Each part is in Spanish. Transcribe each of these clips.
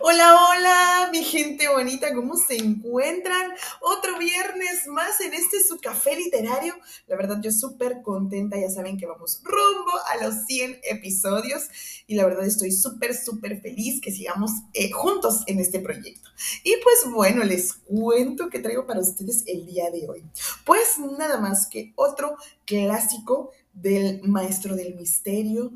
Hola, hola, mi gente bonita, ¿cómo se encuentran? Otro viernes más en este su café literario. La verdad, yo súper contenta, ya saben que vamos rumbo a los 100 episodios y la verdad estoy súper, súper feliz que sigamos eh, juntos en este proyecto. Y pues bueno, les cuento que traigo para ustedes el día de hoy. Pues nada más que otro clásico del maestro del misterio,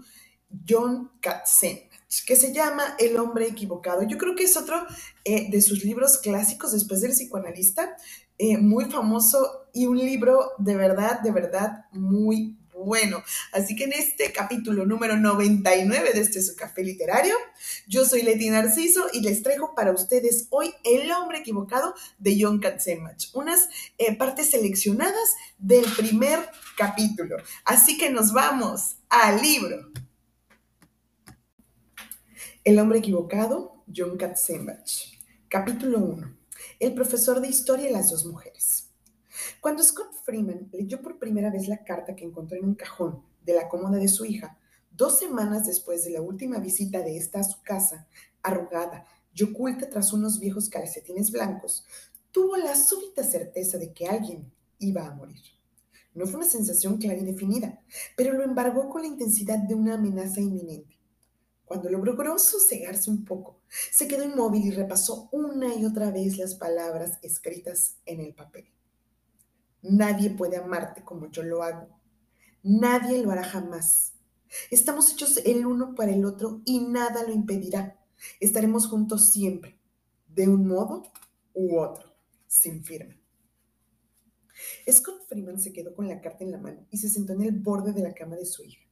John Katzen que se llama El hombre equivocado. Yo creo que es otro eh, de sus libros clásicos después del psicoanalista, eh, muy famoso y un libro de verdad, de verdad muy bueno. Así que en este capítulo número 99 de este su café literario, yo soy Leti Narciso y les traigo para ustedes hoy El hombre equivocado de John Katzenbach, unas eh, partes seleccionadas del primer capítulo. Así que nos vamos al libro. El hombre equivocado, John Katzenbach. Capítulo 1. El profesor de historia y las dos mujeres. Cuando Scott Freeman leyó por primera vez la carta que encontró en un cajón de la cómoda de su hija, dos semanas después de la última visita de esta a su casa, arrugada y oculta tras unos viejos calcetines blancos, tuvo la súbita certeza de que alguien iba a morir. No fue una sensación clara y definida, pero lo embargó con la intensidad de una amenaza inminente. Cuando logró sosegarse un poco, se quedó inmóvil y repasó una y otra vez las palabras escritas en el papel. Nadie puede amarte como yo lo hago. Nadie lo hará jamás. Estamos hechos el uno para el otro y nada lo impedirá. Estaremos juntos siempre, de un modo u otro, sin firma. Scott Freeman se quedó con la carta en la mano y se sentó en el borde de la cama de su hija.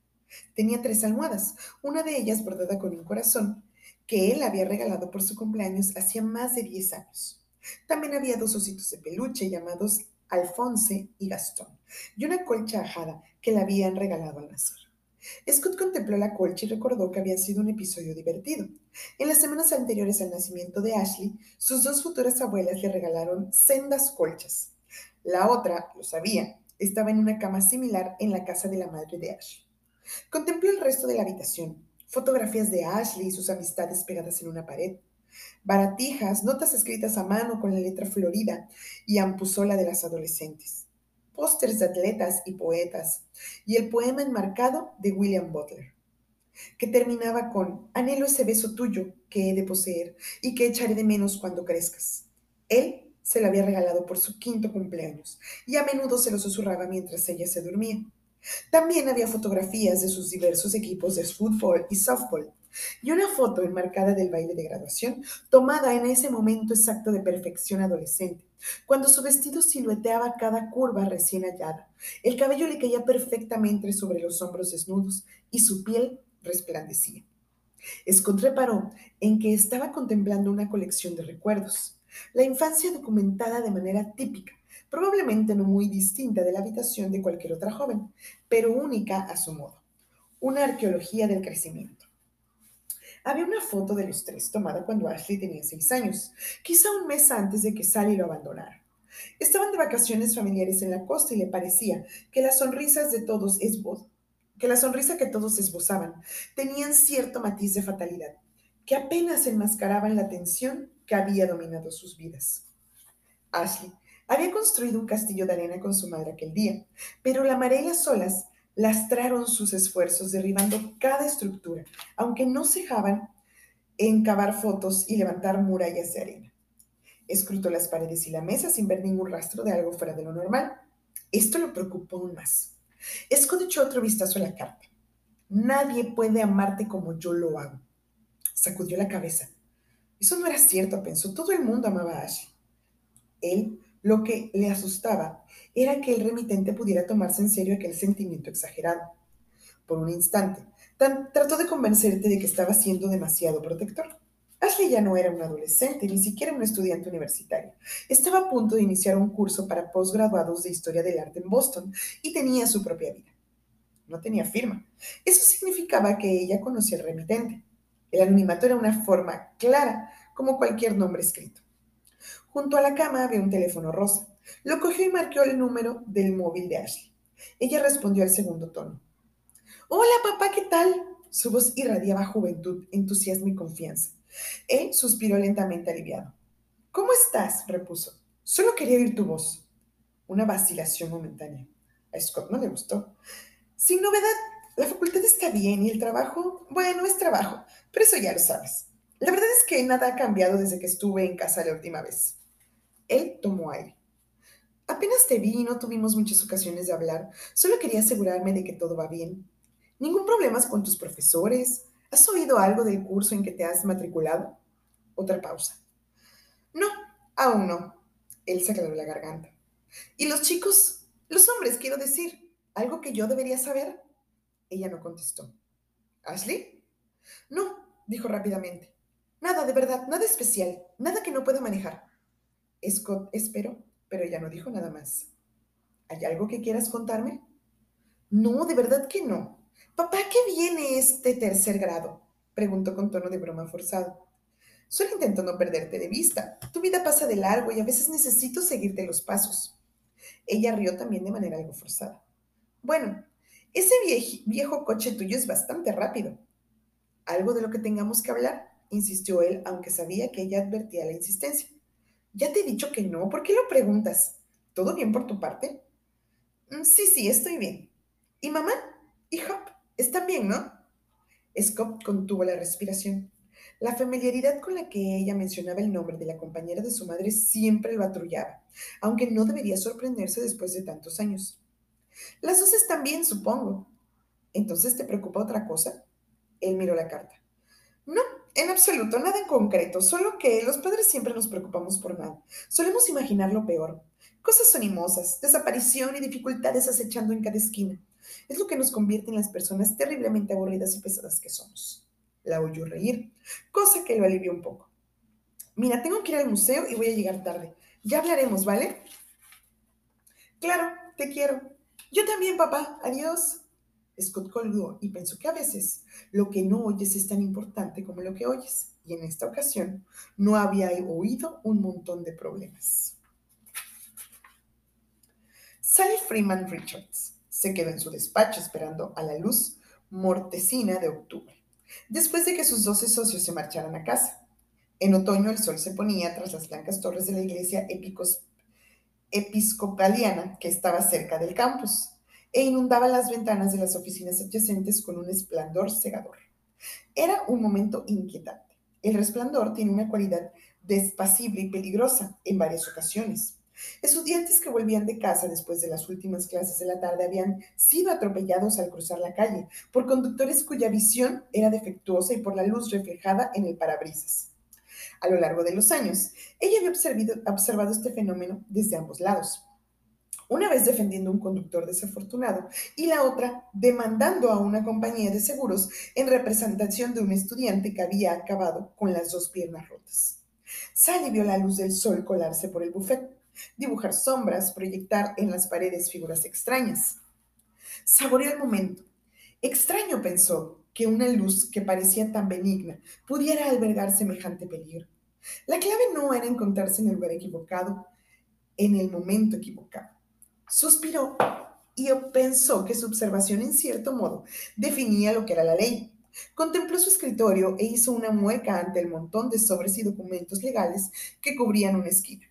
Tenía tres almohadas, una de ellas bordada con un corazón, que él había regalado por su cumpleaños hacía más de diez años. También había dos ositos de peluche llamados Alfonse y Gastón, y una colcha ajada que le habían regalado al nacer. Scott contempló la colcha y recordó que había sido un episodio divertido. En las semanas anteriores al nacimiento de Ashley, sus dos futuras abuelas le regalaron sendas colchas. La otra, lo sabía, estaba en una cama similar en la casa de la madre de Ashley. Contempló el resto de la habitación, fotografías de Ashley y sus amistades pegadas en una pared, baratijas, notas escritas a mano con la letra florida y ampuzola de las adolescentes, pósters de atletas y poetas, y el poema enmarcado de William Butler, que terminaba con Anhelo ese beso tuyo que he de poseer y que echaré de menos cuando crezcas. Él se lo había regalado por su quinto cumpleaños y a menudo se lo susurraba mientras ella se dormía. También había fotografías de sus diversos equipos de fútbol y softball y una foto enmarcada del baile de graduación tomada en ese momento exacto de perfección adolescente, cuando su vestido silueteaba cada curva recién hallada, el cabello le caía perfectamente sobre los hombros desnudos y su piel resplandecía. Scott reparó en que estaba contemplando una colección de recuerdos, la infancia documentada de manera típica, probablemente no muy distinta de la habitación de cualquier otra joven, pero única a su modo. Una arqueología del crecimiento. Había una foto de los tres tomada cuando Ashley tenía seis años, quizá un mes antes de que Sally lo abandonara. Estaban de vacaciones familiares en la costa y le parecía que las sonrisas de todos que la sonrisa que todos esbozaban tenían cierto matiz de fatalidad, que apenas enmascaraban la tensión que había dominado sus vidas. Ashley había construido un castillo de arena con su madre aquel día, pero la marea y las olas lastraron sus esfuerzos derribando cada estructura, aunque no cejaban en cavar fotos y levantar murallas de arena. Escrutó las paredes y la mesa sin ver ningún rastro de algo fuera de lo normal. Esto lo preocupó aún más. Scott otro vistazo a la carta. Nadie puede amarte como yo lo hago. Sacudió la cabeza. Eso no era cierto, pensó. Todo el mundo amaba a Ashley. Él lo que le asustaba era que el remitente pudiera tomarse en serio aquel sentimiento exagerado. Por un instante, trató de convencerte de que estaba siendo demasiado protector. Ashley ya no era un adolescente, ni siquiera un estudiante universitario. Estaba a punto de iniciar un curso para posgraduados de historia del arte en Boston y tenía su propia vida. No tenía firma. Eso significaba que ella conocía al remitente. El anonimato era una forma clara, como cualquier nombre escrito. Junto a la cama había un teléfono rosa. Lo cogió y marcó el número del móvil de Ashley. Ella respondió al segundo tono. Hola, papá, ¿qué tal? Su voz irradiaba juventud, entusiasmo y confianza. Él suspiró lentamente aliviado. ¿Cómo estás? repuso. Solo quería oír tu voz. Una vacilación momentánea. A Scott no le gustó. Sin novedad, la facultad está bien y el trabajo, bueno, es trabajo, pero eso ya lo sabes. La verdad es que nada ha cambiado desde que estuve en casa la última vez. Él tomó aire. Apenas te vi y no tuvimos muchas ocasiones de hablar. Solo quería asegurarme de que todo va bien. ¿Ningún problema con tus profesores? ¿Has oído algo del curso en que te has matriculado? Otra pausa. No, aún no. Él se aclaró la garganta. ¿Y los chicos? Los hombres, quiero decir. ¿Algo que yo debería saber? Ella no contestó. ¿Ashley? No, dijo rápidamente. Nada, de verdad, nada especial, nada que no pueda manejar. Scott esperó, pero ella no dijo nada más. ¿Hay algo que quieras contarme? No, de verdad que no. Papá, ¿qué viene este tercer grado? preguntó con tono de broma forzado. Solo intento no perderte de vista. Tu vida pasa de largo y a veces necesito seguirte los pasos. Ella rió también de manera algo forzada. Bueno, ese viejo coche tuyo es bastante rápido. ¿Algo de lo que tengamos que hablar? insistió él, aunque sabía que ella advertía la insistencia. Ya te he dicho que no, ¿por qué lo preguntas? ¿Todo bien por tu parte? Mm, sí, sí, estoy bien. ¿Y mamá? ¿Y Hop? Están bien, ¿no? Scott contuvo la respiración. La familiaridad con la que ella mencionaba el nombre de la compañera de su madre siempre lo atrullaba, aunque no debería sorprenderse después de tantos años. Las dos están bien, supongo. ¿Entonces te preocupa otra cosa? Él miró la carta. No, en absoluto, nada en concreto, solo que los padres siempre nos preocupamos por nada. Solemos imaginar lo peor. Cosas animosas, desaparición y dificultades acechando en cada esquina. Es lo que nos convierte en las personas terriblemente aburridas y pesadas que somos. La oyó reír, cosa que lo alivió un poco. Mira, tengo que ir al museo y voy a llegar tarde. Ya hablaremos, ¿vale? Claro, te quiero. Yo también, papá. Adiós. Scott colgó y pensó que a veces lo que no oyes es tan importante como lo que oyes. Y en esta ocasión no había oído un montón de problemas. Sally Freeman Richards se quedó en su despacho esperando a la luz mortecina de octubre, después de que sus doce socios se marcharan a casa. En otoño el sol se ponía tras las blancas torres de la iglesia episcopaliana que estaba cerca del campus e inundaba las ventanas de las oficinas adyacentes con un esplendor cegador. Era un momento inquietante. El resplandor tiene una cualidad despacible y peligrosa en varias ocasiones. Estudiantes que volvían de casa después de las últimas clases de la tarde habían sido atropellados al cruzar la calle por conductores cuya visión era defectuosa y por la luz reflejada en el parabrisas. A lo largo de los años, ella había observado este fenómeno desde ambos lados una vez defendiendo a un conductor desafortunado y la otra demandando a una compañía de seguros en representación de un estudiante que había acabado con las dos piernas rotas. Sally vio la luz del sol colarse por el buffet, dibujar sombras, proyectar en las paredes figuras extrañas. Saboreó el momento. Extraño pensó que una luz que parecía tan benigna pudiera albergar semejante peligro. La clave no era encontrarse en el lugar equivocado, en el momento equivocado. Suspiró y pensó que su observación en cierto modo definía lo que era la ley. Contempló su escritorio e hizo una mueca ante el montón de sobres y documentos legales que cubrían una esquina.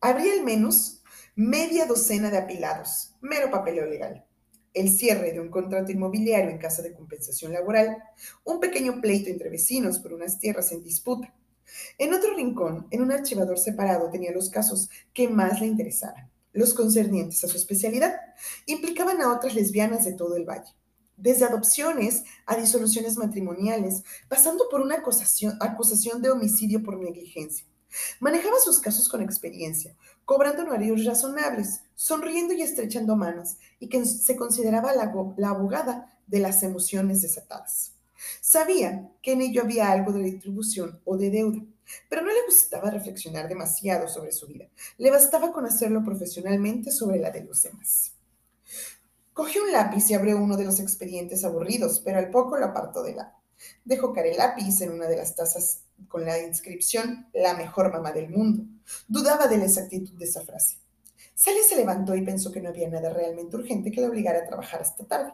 Habría al menos media docena de apilados, mero papeleo legal. El cierre de un contrato inmobiliario en casa de compensación laboral, un pequeño pleito entre vecinos por unas tierras en disputa. En otro rincón, en un archivador separado, tenía los casos que más le interesaban los concernientes a su especialidad, implicaban a otras lesbianas de todo el valle, desde adopciones a disoluciones matrimoniales, pasando por una acusación, de homicidio por negligencia. Manejaba sus casos con experiencia, cobrando honorarios razonables, sonriendo y estrechando manos, y que se consideraba la abogada de las emociones desatadas. Sabía que en ello había algo de distribución o de deuda, pero no le gustaba reflexionar demasiado sobre su vida. Le bastaba con hacerlo profesionalmente sobre la de los demás. Cogió un lápiz y abrió uno de los expedientes aburridos, pero al poco lo apartó de lado. Dejó caer el lápiz en una de las tazas con la inscripción La mejor mamá del mundo. Dudaba de la exactitud de esa frase. Sally se levantó y pensó que no había nada realmente urgente que le obligara a trabajar hasta tarde.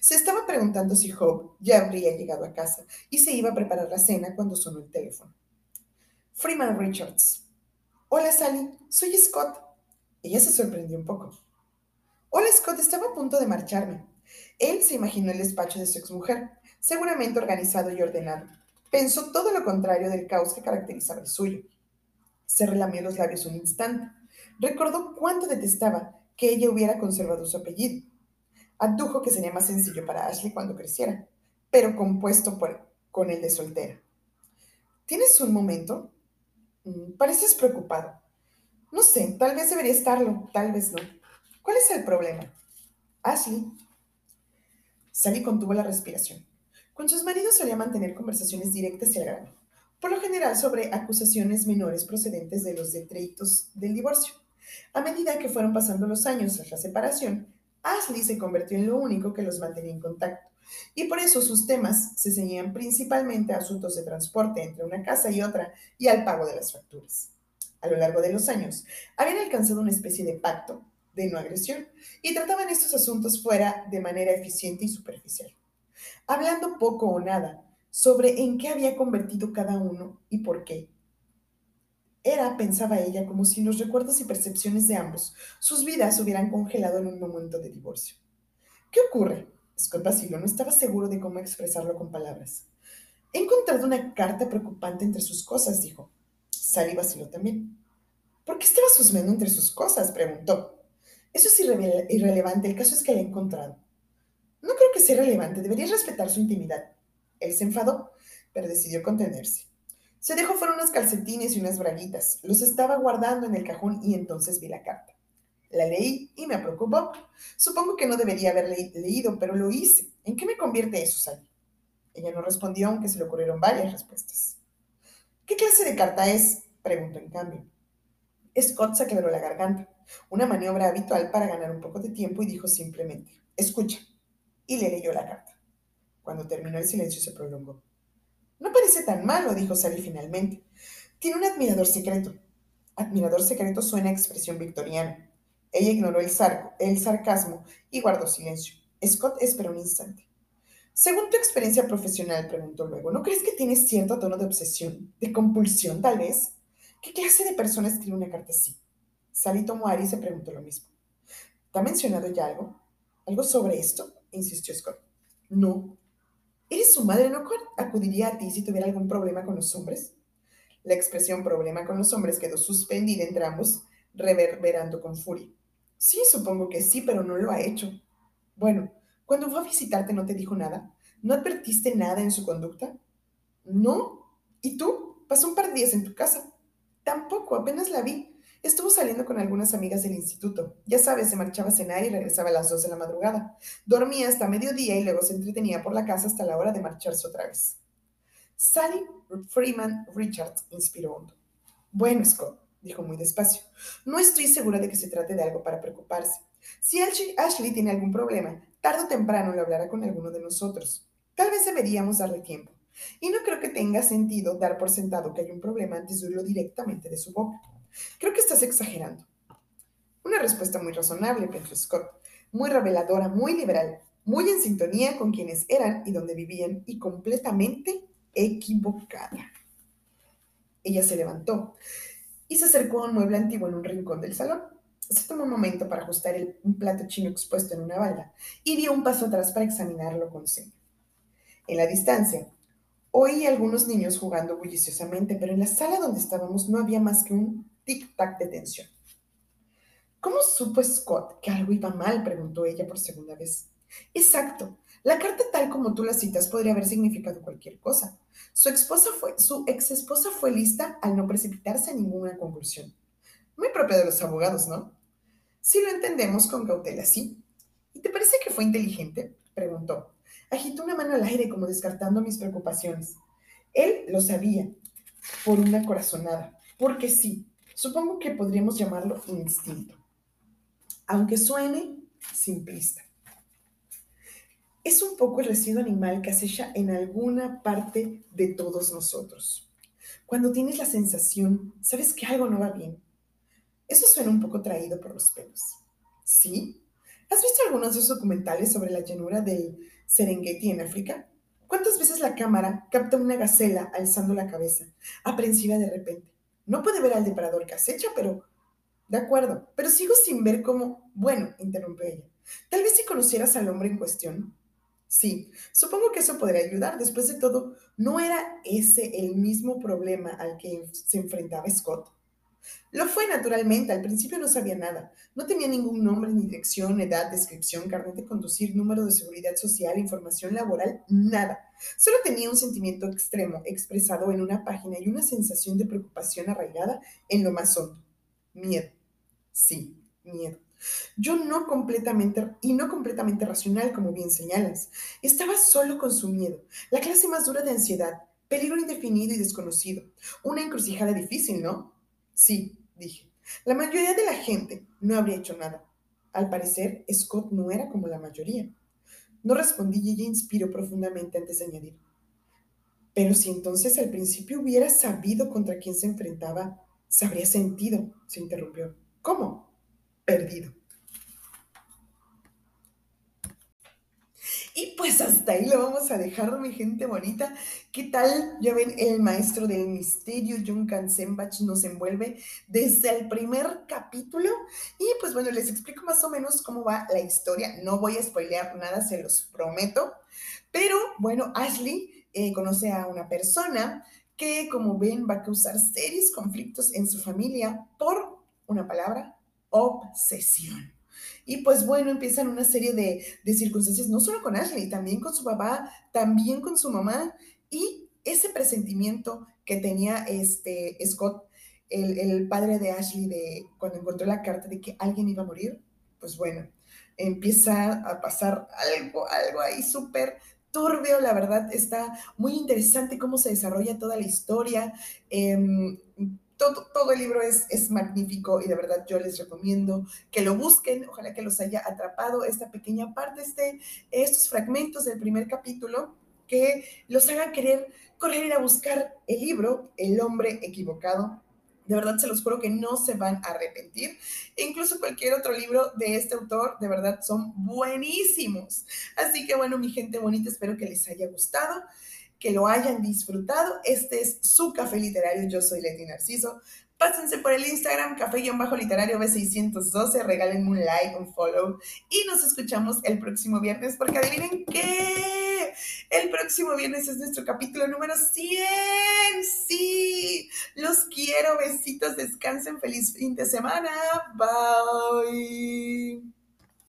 Se estaba preguntando si Hope ya habría llegado a casa y se iba a preparar la cena cuando sonó el teléfono. Freeman Richards. Hola Sally, soy Scott. Ella se sorprendió un poco. Hola Scott, estaba a punto de marcharme. Él se imaginó el despacho de su exmujer, seguramente organizado y ordenado. Pensó todo lo contrario del caos que caracterizaba el suyo. Se relamió los labios un instante. Recordó cuánto detestaba que ella hubiera conservado su apellido. Adujo que sería más sencillo para Ashley cuando creciera, pero compuesto por, con el de soltera. ¿Tienes un momento? Mm, pareces preocupado. No sé, tal vez debería estarlo, tal vez no. ¿Cuál es el problema? Ashley. Sally contuvo la respiración. Con sus maridos solía mantener conversaciones directas y al grano, por lo general sobre acusaciones menores procedentes de los detritos del divorcio. A medida que fueron pasando los años tras la separación, Ashley se convirtió en lo único que los mantenía en contacto, y por eso sus temas se ceñían principalmente a asuntos de transporte entre una casa y otra y al pago de las facturas. A lo largo de los años, habían alcanzado una especie de pacto de no agresión y trataban estos asuntos fuera de manera eficiente y superficial, hablando poco o nada sobre en qué había convertido cada uno y por qué. Era, pensaba ella, como si los recuerdos y percepciones de ambos, sus vidas hubieran congelado en un momento de divorcio. ¿Qué ocurre? Scott vaciló, no estaba seguro de cómo expresarlo con palabras. He encontrado una carta preocupante entre sus cosas, dijo. Sally vaciló también. ¿Por qué estaba susmendo entre sus cosas? preguntó. Eso es irrelevante, el caso es que la he encontrado. No creo que sea relevante, deberías respetar su intimidad. Él se enfadó, pero decidió contenerse. Se dejó fuera unos calcetines y unas braguitas. Los estaba guardando en el cajón y entonces vi la carta. La leí y me preocupó. Supongo que no debería haber leído, pero lo hice. ¿En qué me convierte eso, Sally? Ella no respondió, aunque se le ocurrieron varias respuestas. ¿Qué clase de carta es? preguntó en cambio. Scott se aclaró la garganta, una maniobra habitual para ganar un poco de tiempo, y dijo simplemente, escucha. Y le leyó la carta. Cuando terminó el silencio se prolongó. No parece tan malo, dijo Sally finalmente. Tiene un admirador secreto. Admirador secreto suena a expresión victoriana. Ella ignoró el, el sarcasmo y guardó silencio. Scott esperó un instante. Según tu experiencia profesional, preguntó luego, ¿no crees que tienes cierto tono de obsesión, de compulsión tal vez? ¿Qué clase de persona escribe una carta así? Sally tomó a y se preguntó lo mismo. ¿Te ha mencionado ya algo? ¿Algo sobre esto? insistió Scott. No. ¿Eres su madre? ¿No acudiría a ti si tuviera algún problema con los hombres? La expresión problema con los hombres quedó suspendida entre ambos, reverberando con furia. Sí, supongo que sí, pero no lo ha hecho. Bueno, cuando fue a visitarte no te dijo nada. ¿No advertiste nada en su conducta? No. ¿Y tú? Pasó un par de días en tu casa. Tampoco, apenas la vi. Estuvo saliendo con algunas amigas del instituto. Ya sabes, se marchaba a cenar y regresaba a las dos de la madrugada. Dormía hasta mediodía y luego se entretenía por la casa hasta la hora de marcharse otra vez. Sally Freeman Richards inspiró hondo. Bueno, Scott, dijo muy despacio. No estoy segura de que se trate de algo para preocuparse. Si Ashley tiene algún problema, tarde o temprano le hablará con alguno de nosotros. Tal vez deberíamos darle tiempo. Y no creo que tenga sentido dar por sentado que hay un problema antes de oírlo directamente de su boca. Creo que estás exagerando. Una respuesta muy razonable, pensó Scott, muy reveladora, muy liberal, muy en sintonía con quienes eran y donde vivían y completamente equivocada. Ella se levantó y se acercó a un mueble antiguo en un rincón del salón. Se tomó un momento para ajustar un plato chino expuesto en una balda y dio un paso atrás para examinarlo con seña. En la distancia, oí a algunos niños jugando bulliciosamente, pero en la sala donde estábamos no había más que un tic-tac de tensión. ¿Cómo supo Scott que algo iba mal? preguntó ella por segunda vez. Exacto. La carta tal como tú la citas podría haber significado cualquier cosa. Su, esposa fue, su ex esposa fue lista al no precipitarse a ninguna conclusión. Muy propia de los abogados, ¿no? Si lo entendemos con cautela, sí. ¿Y te parece que fue inteligente? preguntó. Agitó una mano al aire como descartando mis preocupaciones. Él lo sabía, por una corazonada, porque sí, supongo que podríamos llamarlo instinto, aunque suene simplista es un poco el residuo animal que acecha en alguna parte de todos nosotros. Cuando tienes la sensación, sabes que algo no va bien. Eso suena un poco traído por los pelos. ¿Sí? ¿Has visto algunos de esos documentales sobre la llanura del Serengeti en África? ¿Cuántas veces la cámara capta una gacela alzando la cabeza, aprensiva de repente? No puede ver al depredador que acecha, pero... De acuerdo, pero sigo sin ver cómo... Bueno, interrumpió ella. Tal vez si conocieras al hombre en cuestión. Sí, supongo que eso podría ayudar. Después de todo, ¿no era ese el mismo problema al que se enfrentaba Scott? Lo fue naturalmente, al principio no sabía nada. No tenía ningún nombre, ni dirección, edad, descripción, carnet de conducir, número de seguridad social, información laboral, nada. Solo tenía un sentimiento extremo expresado en una página y una sensación de preocupación arraigada en lo más hondo. Miedo. Sí, miedo. Yo no completamente, y no completamente racional, como bien señalas. Estaba solo con su miedo, la clase más dura de ansiedad, peligro indefinido y desconocido. Una encrucijada difícil, ¿no? Sí, dije. La mayoría de la gente no habría hecho nada. Al parecer, Scott no era como la mayoría. No respondí y ella inspiró profundamente antes de añadir. Pero si entonces al principio hubiera sabido contra quién se enfrentaba, se habría sentido, se interrumpió. ¿Cómo? Perdido. Y pues hasta ahí lo vamos a dejar, mi gente bonita. ¿Qué tal? Ya ven, el maestro del misterio, Jung Kansenbach, nos envuelve desde el primer capítulo. Y pues bueno, les explico más o menos cómo va la historia. No voy a spoilear nada, se los prometo. Pero bueno, Ashley eh, conoce a una persona que, como ven, va a causar serios conflictos en su familia por una palabra, obsesión. Y pues bueno, empiezan una serie de, circunstancias, no solo con Ashley, también con su papá, también con su mamá, y ese presentimiento que tenía este Scott, el, el, padre de Ashley, de cuando encontró la carta de que alguien iba a morir, pues bueno, empieza a pasar algo, algo ahí súper turbio, la verdad, está muy interesante cómo se desarrolla toda la historia. Eh, todo, el libro es, magnífico y de verdad yo les recomiendo que lo busquen. Ojalá que los haya atrapado esta pequeña parte, este, estos fragmentos del primer capítulo que los hagan querer correr ir a buscar el libro, El hombre equivocado. De verdad se los juro que no se van a arrepentir. E incluso cualquier otro libro de este autor, de verdad son buenísimos. Así que bueno, mi gente bonita, espero que les haya gustado que lo hayan disfrutado. Este es su café literario. Yo soy Leti Narciso. Pásense por el Instagram, café-literario B612, regálenme un like, un follow y nos escuchamos el próximo viernes porque adivinen qué, el próximo viernes es nuestro capítulo número 100. Sí, los quiero, besitos, descansen, feliz fin de semana. Bye.